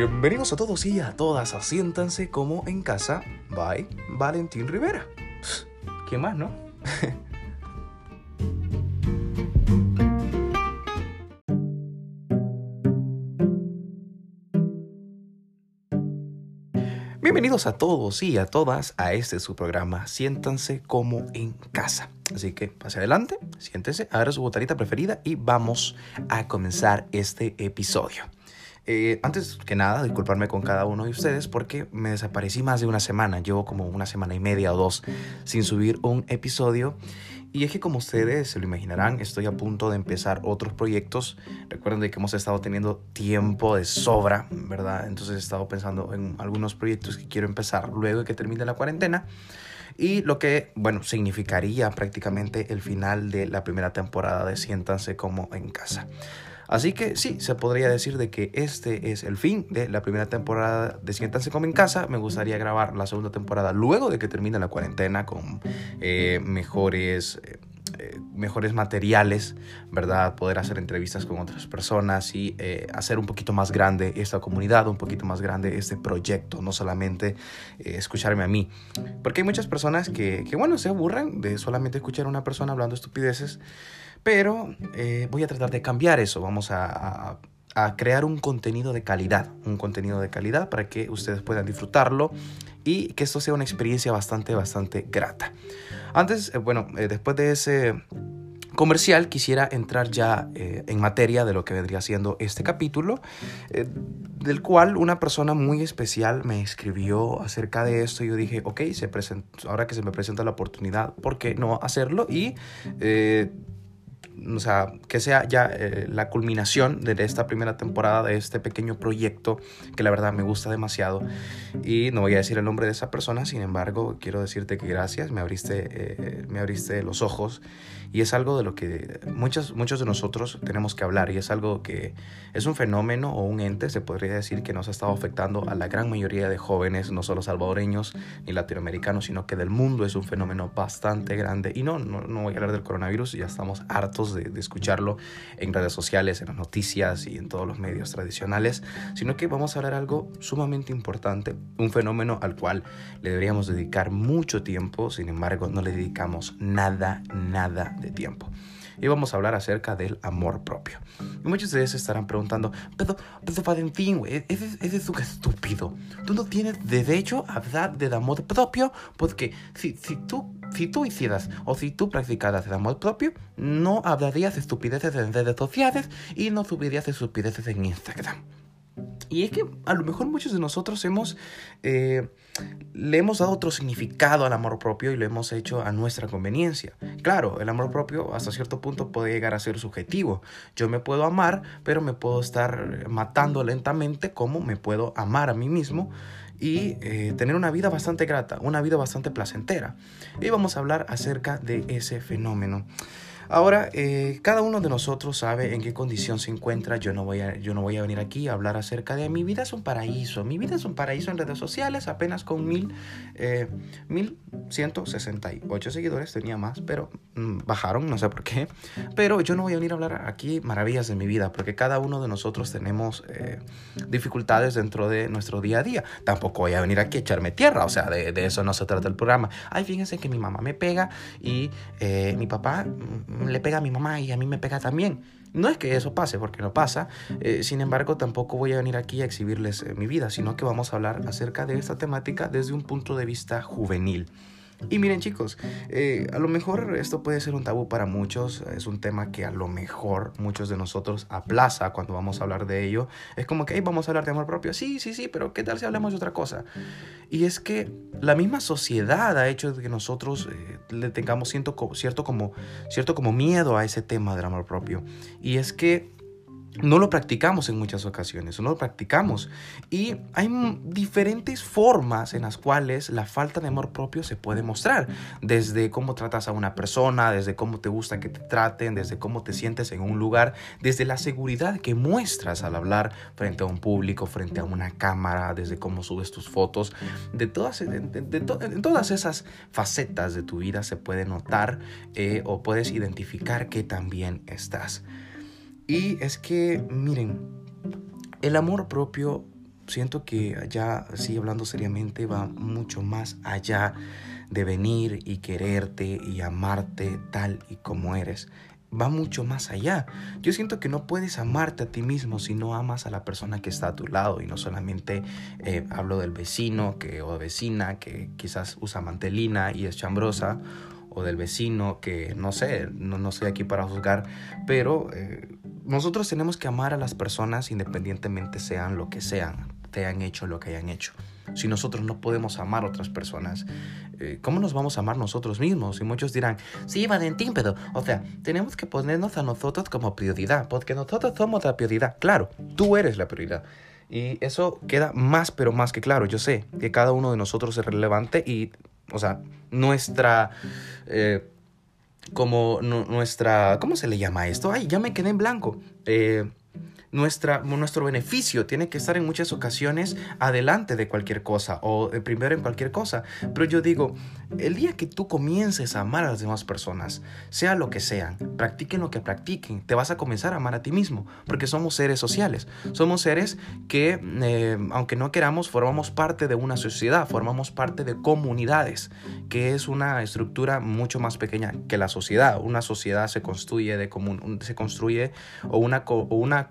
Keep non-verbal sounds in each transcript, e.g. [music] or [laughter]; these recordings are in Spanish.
Bienvenidos a todos y a todas, asiéntanse como en casa, by Valentín Rivera. ¿Qué más, no? [laughs] Bienvenidos a todos y a todas a este su programa Siéntanse como en casa. Así que pase adelante, siéntese, agarre su botarita preferida y vamos a comenzar este episodio. Eh, antes que nada, disculparme con cada uno de ustedes porque me desaparecí más de una semana. Llevo como una semana y media o dos sin subir un episodio. Y es que como ustedes se lo imaginarán, estoy a punto de empezar otros proyectos. Recuerden de que hemos estado teniendo tiempo de sobra, ¿verdad? Entonces he estado pensando en algunos proyectos que quiero empezar luego de que termine la cuarentena. Y lo que, bueno, significaría prácticamente el final de la primera temporada de Siéntanse como en casa. Así que sí, se podría decir de que este es el fin de la primera temporada de Siéntanse como en casa. Me gustaría grabar la segunda temporada luego de que termine la cuarentena con eh, mejores... Eh, eh, mejores materiales, ¿verdad? Poder hacer entrevistas con otras personas y hacer un poquito más grande esta comunidad, un poquito más grande este proyecto, no solamente escucharme a mí. Porque hay muchas personas que, que, bueno, se aburren de solamente escuchar a una persona hablando estupideces pero eh, voy a tratar de cambiar eso. Vamos a, crear un contenido de calidad. Un contenido de calidad para que ustedes puedan disfrutarlo y que esto sea una experiencia bastante, bastante grata. Antes, eh, bueno, eh, después de ese comercial, quisiera entrar ya en materia de lo que vendría siendo este capítulo, del cual una persona muy especial me escribió acerca de esto yo dije, ok, se ahora que se me presenta la oportunidad, ¿por qué no hacerlo? Y o sea, que sea ya eh, la culminación de esta primera temporada de este pequeño proyecto que la verdad me gusta demasiado. Y no voy a decir el nombre de esa persona, sin embargo, quiero decirte que gracias, me abriste, eh, me abriste los ojos y es algo de lo que muchos, muchos de nosotros tenemos que hablar y es algo que es un fenómeno o un ente, se podría decir, que nos ha estado afectando a la gran mayoría de jóvenes, no solo salvadoreños ni latinoamericanos, sino que del mundo es un fenómeno bastante grande. Y no, no, no voy a hablar del coronavirus, ya estamos hartos de, escucharlo en redes sociales, en las noticias y en todos los medios tradicionales, sino que vamos a hablar algo sumamente importante, un fenómeno al cual le deberíamos dedicar mucho tiempo, sin embargo no le dedicamos nada, nada de tiempo. Y vamos a hablar acerca del amor propio. Y muchos de ustedes estarán preguntando, pero, pero Valentín, güey, ese, ese es estúpido. Tú no tienes derecho a hablar del amor propio porque si, si, tú, si tú hicieras o si tú practicaras el amor propio, no hablarías estupideces en redes sociales y no subirías estupideces en Instagram. Y es que a lo mejor muchos de nosotros hemos, eh, le hemos dado otro significado al amor propio y lo hemos hecho a nuestra conveniencia. Claro, el amor propio hasta cierto punto puede llegar a ser subjetivo. Yo me puedo amar, pero me puedo estar matando lentamente como me puedo amar a mí mismo y eh, tener una vida bastante grata, una vida bastante placentera. Y vamos a hablar acerca de ese fenómeno. Ahora, eh, cada uno de nosotros sabe en qué condición se encuentra. Yo no, voy a, yo no voy a venir aquí a hablar acerca de mi vida es un paraíso. Mi vida es un paraíso en redes sociales, apenas con mil, eh, 1168 seguidores. Tenía más, pero mm, bajaron, no sé por qué. Pero yo no voy a venir a hablar aquí maravillas de mi vida, porque cada uno de nosotros tenemos eh, dificultades dentro de nuestro día a día. Tampoco voy a venir aquí a echarme tierra, o sea, de, de eso no se trata el programa. Ay, fíjense que mi mamá me pega y eh, mi papá mm, le pega a mi mamá y a mí me pega también. No es que eso pase, porque no pasa. Eh, sin embargo, tampoco voy a venir aquí a exhibirles eh, mi vida, sino que vamos a hablar acerca de esta temática desde un punto de vista juvenil. Y miren chicos, eh, a lo mejor esto puede ser un tabú para muchos, es un tema que a lo mejor muchos de nosotros aplaza cuando vamos a hablar de ello. Es como que, hey, vamos a hablar de amor propio. Sí, sí, sí, pero ¿qué tal si hablamos de otra cosa? Y es que la misma sociedad ha hecho que nosotros eh, le tengamos cierto, cierto, como, cierto como miedo a ese tema del amor propio. Y es que no lo practicamos en muchas ocasiones, no lo practicamos. Y hay diferentes formas en las cuales la falta de amor propio se puede mostrar. Desde cómo tratas a una persona, desde cómo te gusta que te traten, desde cómo te sientes en un lugar, desde la seguridad que muestras al hablar frente a un público, frente a una cámara, desde cómo subes tus fotos. De todas, en todas esas facetas de tu vida se puede notar eh, o puedes identificar que también estás. Y es que, miren, el amor propio siento que ya, sí, hablando seriamente, va mucho más allá de venir y quererte y amarte tal y como eres. Va mucho más allá. Yo siento que no puedes amarte a ti mismo si no amas a la persona que está a tu lado. Y no solamente eh, hablo del vecino que, o vecina que quizás usa mantelina y es chambrosa o del vecino que no sé, no, no estoy aquí para juzgar, pero eh, nosotros tenemos que amar a las personas independientemente sean lo que sean, te han hecho lo que hayan hecho. Si nosotros no podemos amar a otras personas, eh, ¿cómo nos vamos a amar nosotros mismos? Y muchos dirán, sí, Valentín, pero, o sea, tenemos que ponernos a nosotros como prioridad, porque nosotros somos la prioridad. Claro, tú eres la prioridad. Y eso queda más, pero más que claro. Yo sé que cada uno de nosotros es relevante y, o sea, nuestra... Eh, como nuestra, ¿cómo se le llama esto? Ay, ya me quedé en blanco. Eh, nuestra, nuestro beneficio tiene que estar en muchas ocasiones adelante de cualquier cosa o primero en cualquier cosa. Pero yo digo, el día que tú comiences a amar a las demás personas, sea lo que sean, practiquen lo que practiquen, te vas a comenzar a amar a ti mismo, porque somos seres sociales. Somos seres que, eh, aunque no queramos, formamos parte de una sociedad, formamos parte de comunidades, que es una estructura mucho más pequeña que la sociedad. Una sociedad se construye de común, se construye o una, o una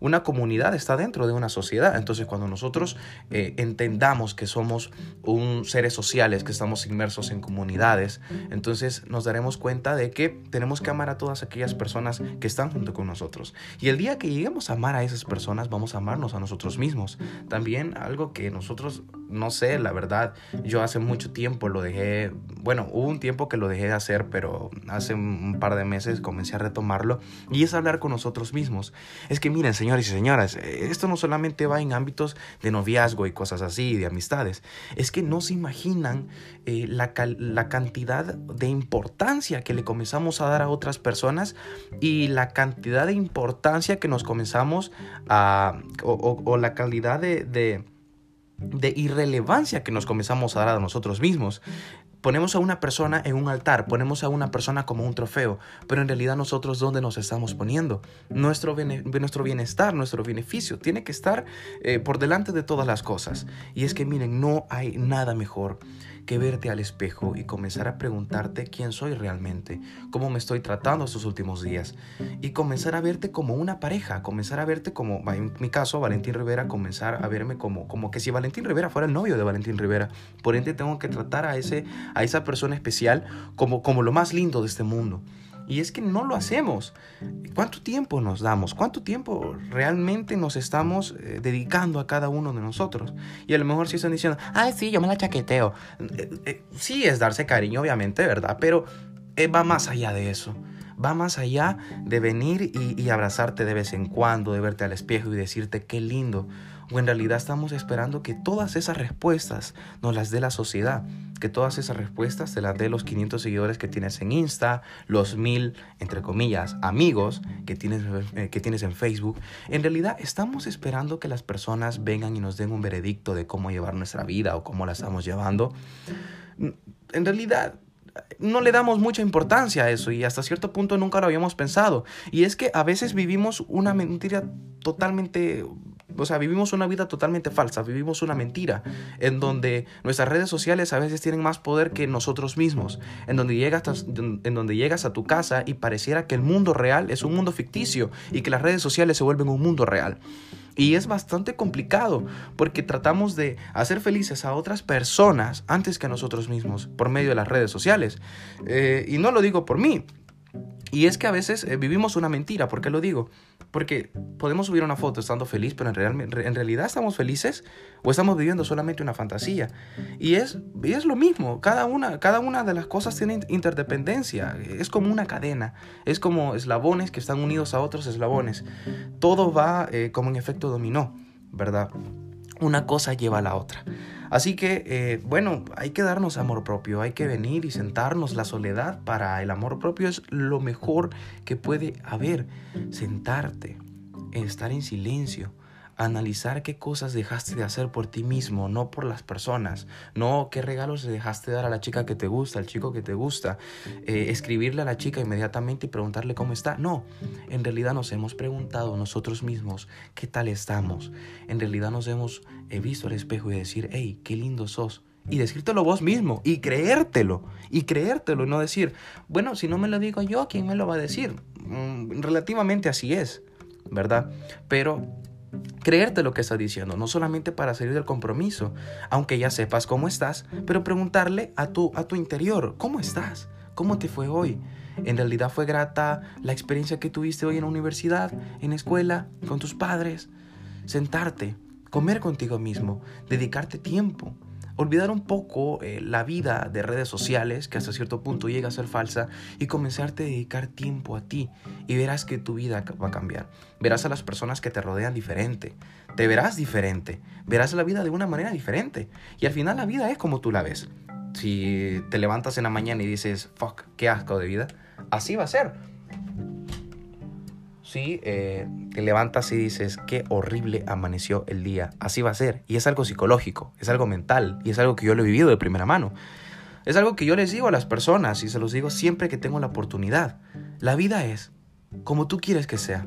una comunidad está dentro de una sociedad. Entonces, cuando nosotros eh, entendamos que somos un seres sociales, que estamos inmersos en comunidades, entonces nos daremos cuenta de que tenemos que amar a todas aquellas personas que están junto con nosotros. Y el día que lleguemos a amar a esas personas, vamos a amarnos a nosotros mismos. También algo que nosotros, no sé, la verdad, yo hace mucho tiempo lo dejé, bueno, hubo un tiempo que lo dejé de hacer, pero hace un par de meses comencé a retomarlo, y es hablar con nosotros mismos. Es que miren, señor, señores y señoras, esto no solamente va en ámbitos de noviazgo y cosas así, de amistades, es que no se imaginan eh, la, la cantidad de importancia que le comenzamos a dar a otras personas y la cantidad de importancia que nos comenzamos a, o, la calidad de de irrelevancia que nos comenzamos a dar a nosotros mismos. Ponemos a una persona en un altar, ponemos a una persona como un trofeo, pero en realidad nosotros dónde nos estamos poniendo? Nuestro, nuestro bienestar, nuestro beneficio tiene que estar eh, por delante de todas las cosas. Y es que miren, no hay nada mejor que verte al espejo y comenzar a preguntarte quién soy realmente, cómo me estoy tratando estos últimos días y comenzar a verte como una pareja, comenzar a verte como, en mi caso, Valentín Rivera, comenzar a verme como, como que si Valentín Rivera fuera el novio de Valentín Rivera. Por ende tengo que tratar a, ese, a esa persona especial como, como lo más lindo de este mundo. Y es que no lo hacemos. ¿Cuánto tiempo nos damos? ¿Cuánto tiempo realmente nos estamos eh, dedicando a cada uno de nosotros? Y a lo mejor si están diciendo, ay, sí, yo me la chaqueteo. Eh, eh, sí es darse cariño, obviamente, ¿verdad? Pero va más allá de eso. Va más allá de venir y, y abrazarte de vez en cuando, de verte al espejo y decirte qué lindo o en realidad estamos esperando que todas esas respuestas nos las dé la sociedad, que todas esas respuestas te las dé los 500 seguidores que tienes en Insta, los mil, entre comillas, amigos que tienes, eh, que tienes en Facebook. En realidad estamos esperando que las personas vengan y nos den un veredicto de cómo llevar nuestra vida o cómo la estamos llevando. En realidad no le damos mucha importancia a eso y hasta cierto punto nunca lo habíamos pensado. Y es que a veces vivimos una mentira totalmente o sea, vivimos una vida totalmente falsa, vivimos una mentira, en donde nuestras redes sociales a veces tienen más poder que nosotros mismos, en donde llegas, a tu casa y pareciera que el mundo real es un mundo ficticio y que las redes sociales se vuelven un mundo real. Y es bastante complicado porque tratamos de hacer felices a otras personas antes que a nosotros mismos por medio de las redes sociales. Eh, y no lo digo por mí, y es que a veces eh, vivimos una mentira. ¿Por qué lo digo? Porque podemos subir una foto estando feliz, pero en, realidad estamos felices o estamos viviendo solamente una fantasía. Y es, es lo mismo. Cada una, cada una de las cosas tiene interdependencia. Es como una cadena. Es como eslabones que están unidos a otros eslabones. Todo va eh, como en efecto dominó, ¿verdad? Una cosa lleva a la otra. Así que, eh, bueno, hay que darnos amor propio, hay que venir y sentarnos. La soledad para el amor propio es lo mejor que puede haber. Sentarte, estar en silencio, analizar qué cosas dejaste de hacer por ti mismo, no por las personas, no qué regalos dejaste dar a la chica que te gusta, al chico que te gusta, eh, escribirle a la chica inmediatamente y preguntarle cómo está. No, en realidad nos hemos preguntado nosotros mismos qué tal estamos. En realidad nos hemos eh, visto al espejo y decir, hey, qué lindo sos. Y decírtelo vos mismo y creértelo, y creértelo, y no decir, bueno, si no me lo digo yo, ¿quién me lo va a decir? Mm, relativamente así es, ¿verdad? Pero creerte lo que está diciendo, no solamente para salir del compromiso, aunque ya sepas cómo estás, pero preguntarle a tu, a tu interior, ¿cómo estás? ¿Cómo te fue hoy? ¿En realidad fue grata la experiencia que tuviste hoy en la universidad, en escuela, con tus padres? Sentarte, comer contigo mismo, dedicarte tiempo, olvidar un poco eh, la vida de redes sociales, que hasta cierto punto llega a ser falsa, y comenzarte a dedicar tiempo a ti. Y verás que tu vida va a cambiar. Verás a las personas que te rodean diferente. Te verás diferente. Verás la vida de una manera diferente. Y al final la vida es como tú la ves. Si te levantas en la mañana y dices, fuck, qué asco de vida, así va a ser si eh, te levantas y dices, qué horrible amaneció el día, así va a ser. Y es algo psicológico, es algo mental, y es algo que yo lo he vivido de primera mano. Es algo que yo les digo a las personas y se los digo siempre que tengo la oportunidad. La vida es como tú quieres que sea.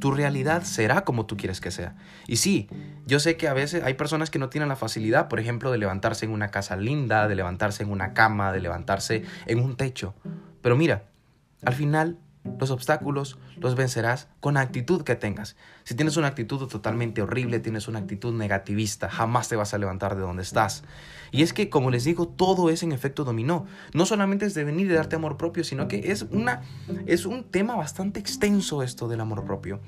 Tu realidad será como tú quieres que sea. Y sí, yo sé que a veces hay personas que no tienen la facilidad, por ejemplo, de levantarse en una casa linda, de levantarse en una cama, de levantarse en un techo. Pero mira, al final los obstáculos los vencerás con la actitud que tengas. Si tienes una actitud totalmente horrible, tienes una actitud negativista, jamás te vas a levantar de donde estás. Y es que, como les digo, todo es en efecto dominó. No solamente es de venir y darte amor propio, sino que es, una, es un tema bastante extenso esto del amor propio.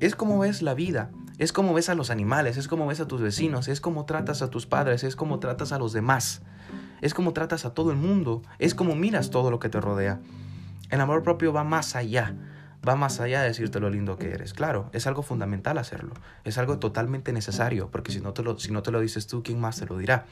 Es como ves la vida, es como ves a los animales, es como ves a tus vecinos, es como tratas a tus padres, es como tratas a los demás, es como tratas a todo el mundo, es como miras todo lo que te rodea. El amor propio va más allá, va más allá de decirte lo lindo que eres. Claro, es algo fundamental hacerlo, es algo totalmente necesario, porque si no te lo, si no te lo dices tú, ¿quién más te lo dirá?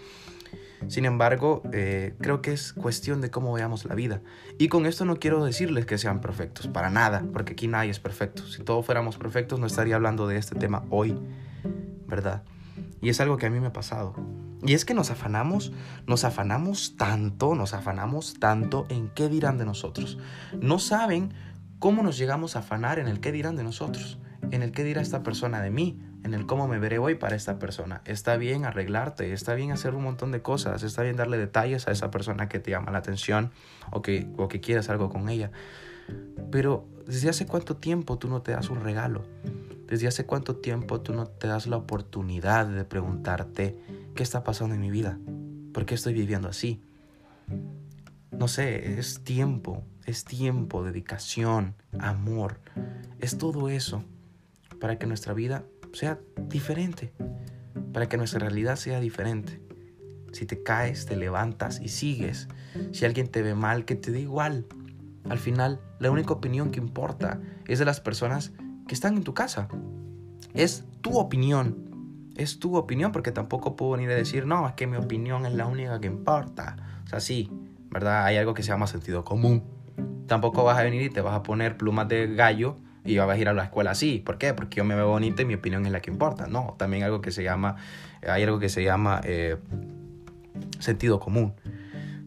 Sin embargo, eh, creo que es cuestión de cómo veamos la vida. Y con esto no quiero decirles que sean perfectos, para nada, porque aquí nadie es perfecto. Si todos fuéramos perfectos, no estaría hablando de este tema hoy, ¿verdad? Y es algo que a mí me ha pasado. Y es que nos afanamos, nos afanamos tanto, nos afanamos tanto en qué dirán de nosotros. No saben cómo nos llegamos a afanar en el qué dirán de nosotros, en el qué dirá esta persona de mí, en el cómo me veré hoy para esta persona. Está bien arreglarte, está bien hacer un montón de cosas, está bien darle detalles a esa persona que te llama la atención o que, o que quieras algo con ella. Pero ¿desde hace cuánto tiempo tú no te das un regalo? ¿Desde hace cuánto tiempo tú no te das la oportunidad de preguntarte qué está pasando en mi vida? ¿Por qué estoy viviendo así? No sé, es tiempo, es tiempo, dedicación, amor. Es todo eso para que nuestra vida sea diferente, para que nuestra realidad sea diferente. Si te caes, te levantas y sigues. Si alguien te ve mal, que te dé igual. Al final, la única opinión que importa es de las personas que están en tu casa. Es tu opinión. Es tu opinión porque tampoco puedo venir a decir, no, es que mi opinión es la única que importa. O sea, sí, ¿verdad? Hay algo que se llama sentido común. Tampoco vas a venir y te vas a poner plumas de gallo y vas a ir a la escuela así. ¿Por qué? Porque yo me veo bonita y mi opinión es la que importa. No, también algo que se llama, hay algo que se llama eh, sentido común.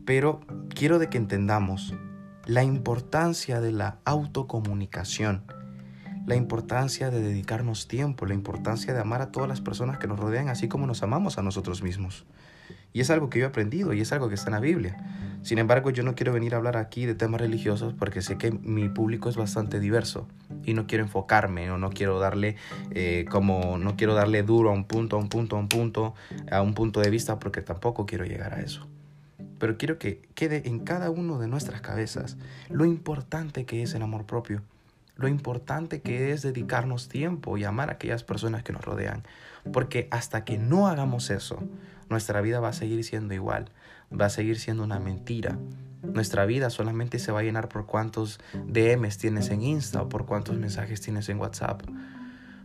Pero quiero de que entendamos la importancia de la autocomunicación la importancia de dedicarnos tiempo, la importancia de amar a todas las personas que nos rodean, así como nos amamos a nosotros mismos. Y es algo que yo he aprendido y es algo que está en la Biblia. Sin embargo, yo no quiero venir a hablar aquí de temas religiosos porque sé que mi público es bastante diverso y no quiero enfocarme o no quiero darle eh, como no quiero darle duro a un punto, a un punto, a un punto, a un punto de vista porque tampoco quiero llegar a eso. Pero quiero que quede en cada uno de nuestras cabezas lo importante que es el amor propio lo importante que es dedicarnos tiempo y amar a aquellas personas que nos rodean. Porque hasta que no hagamos eso, nuestra vida va a seguir siendo igual, va a seguir siendo una mentira. Nuestra vida solamente se va a llenar por cuántos DMs tienes en Insta o por cuántos mensajes tienes en WhatsApp.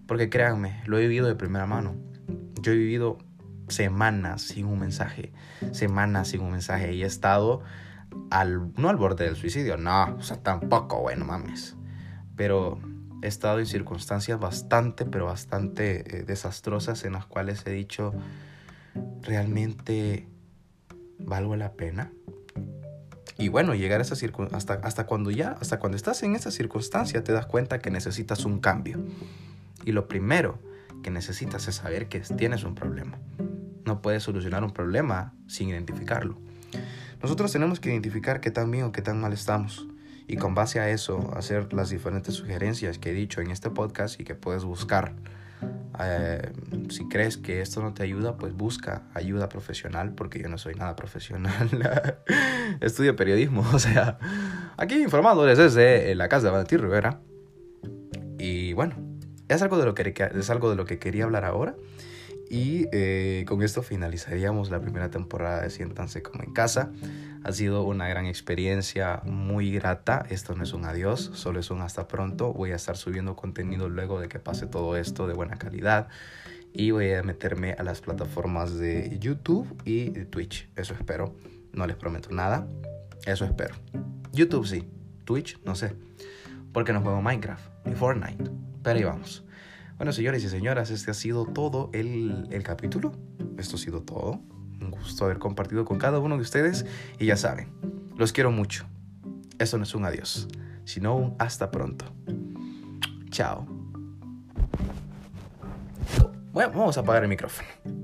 Porque créanme, lo he vivido de primera mano. Yo he vivido semanas sin un mensaje, semanas sin un mensaje y he estado al, no al borde del suicidio, no, o sea, tampoco, bueno, mames pero he estado en circunstancias bastante, pero bastante eh, desastrosas en las cuales he dicho, ¿realmente valgo la pena? Y bueno, llegar a esa hasta, hasta cuando ya, hasta cuando estás en esa circunstancia, te das cuenta que necesitas un cambio. Y lo primero que necesitas es saber que tienes un problema. No puedes solucionar un problema sin identificarlo. Nosotros tenemos que identificar qué tan bien o qué tan mal estamos y con base a eso hacer las diferentes sugerencias que he dicho en este podcast y que puedes buscar. Eh, si crees que esto no te ayuda, pues busca ayuda profesional, porque yo no soy nada profesional. [laughs] Estudio periodismo, [laughs] o sea, aquí informándoles desde la casa de Valentín Rivera. Y bueno, es algo de lo que, es algo de lo que quería hablar ahora. Y eh, con esto finalizaríamos la primera temporada de Siéntanse como en casa. Ha sido una gran experiencia, muy grata. Esto no es un adiós, solo es un hasta pronto. Voy a estar subiendo contenido luego de que pase todo esto de buena calidad. Y voy a meterme a las plataformas de YouTube y Twitch. Eso espero. No les prometo nada. Eso espero. YouTube sí. Twitch no sé. Porque no juego Minecraft ni Fortnite. Pero ahí vamos. Bueno, señores y señoras, este ha sido todo el, el capítulo. Esto ha sido todo. Un gusto haber compartido con cada uno de ustedes. Y ya saben, los quiero mucho. Eso no es un adiós, sino un hasta pronto. Chao. Bueno, vamos a apagar el micrófono.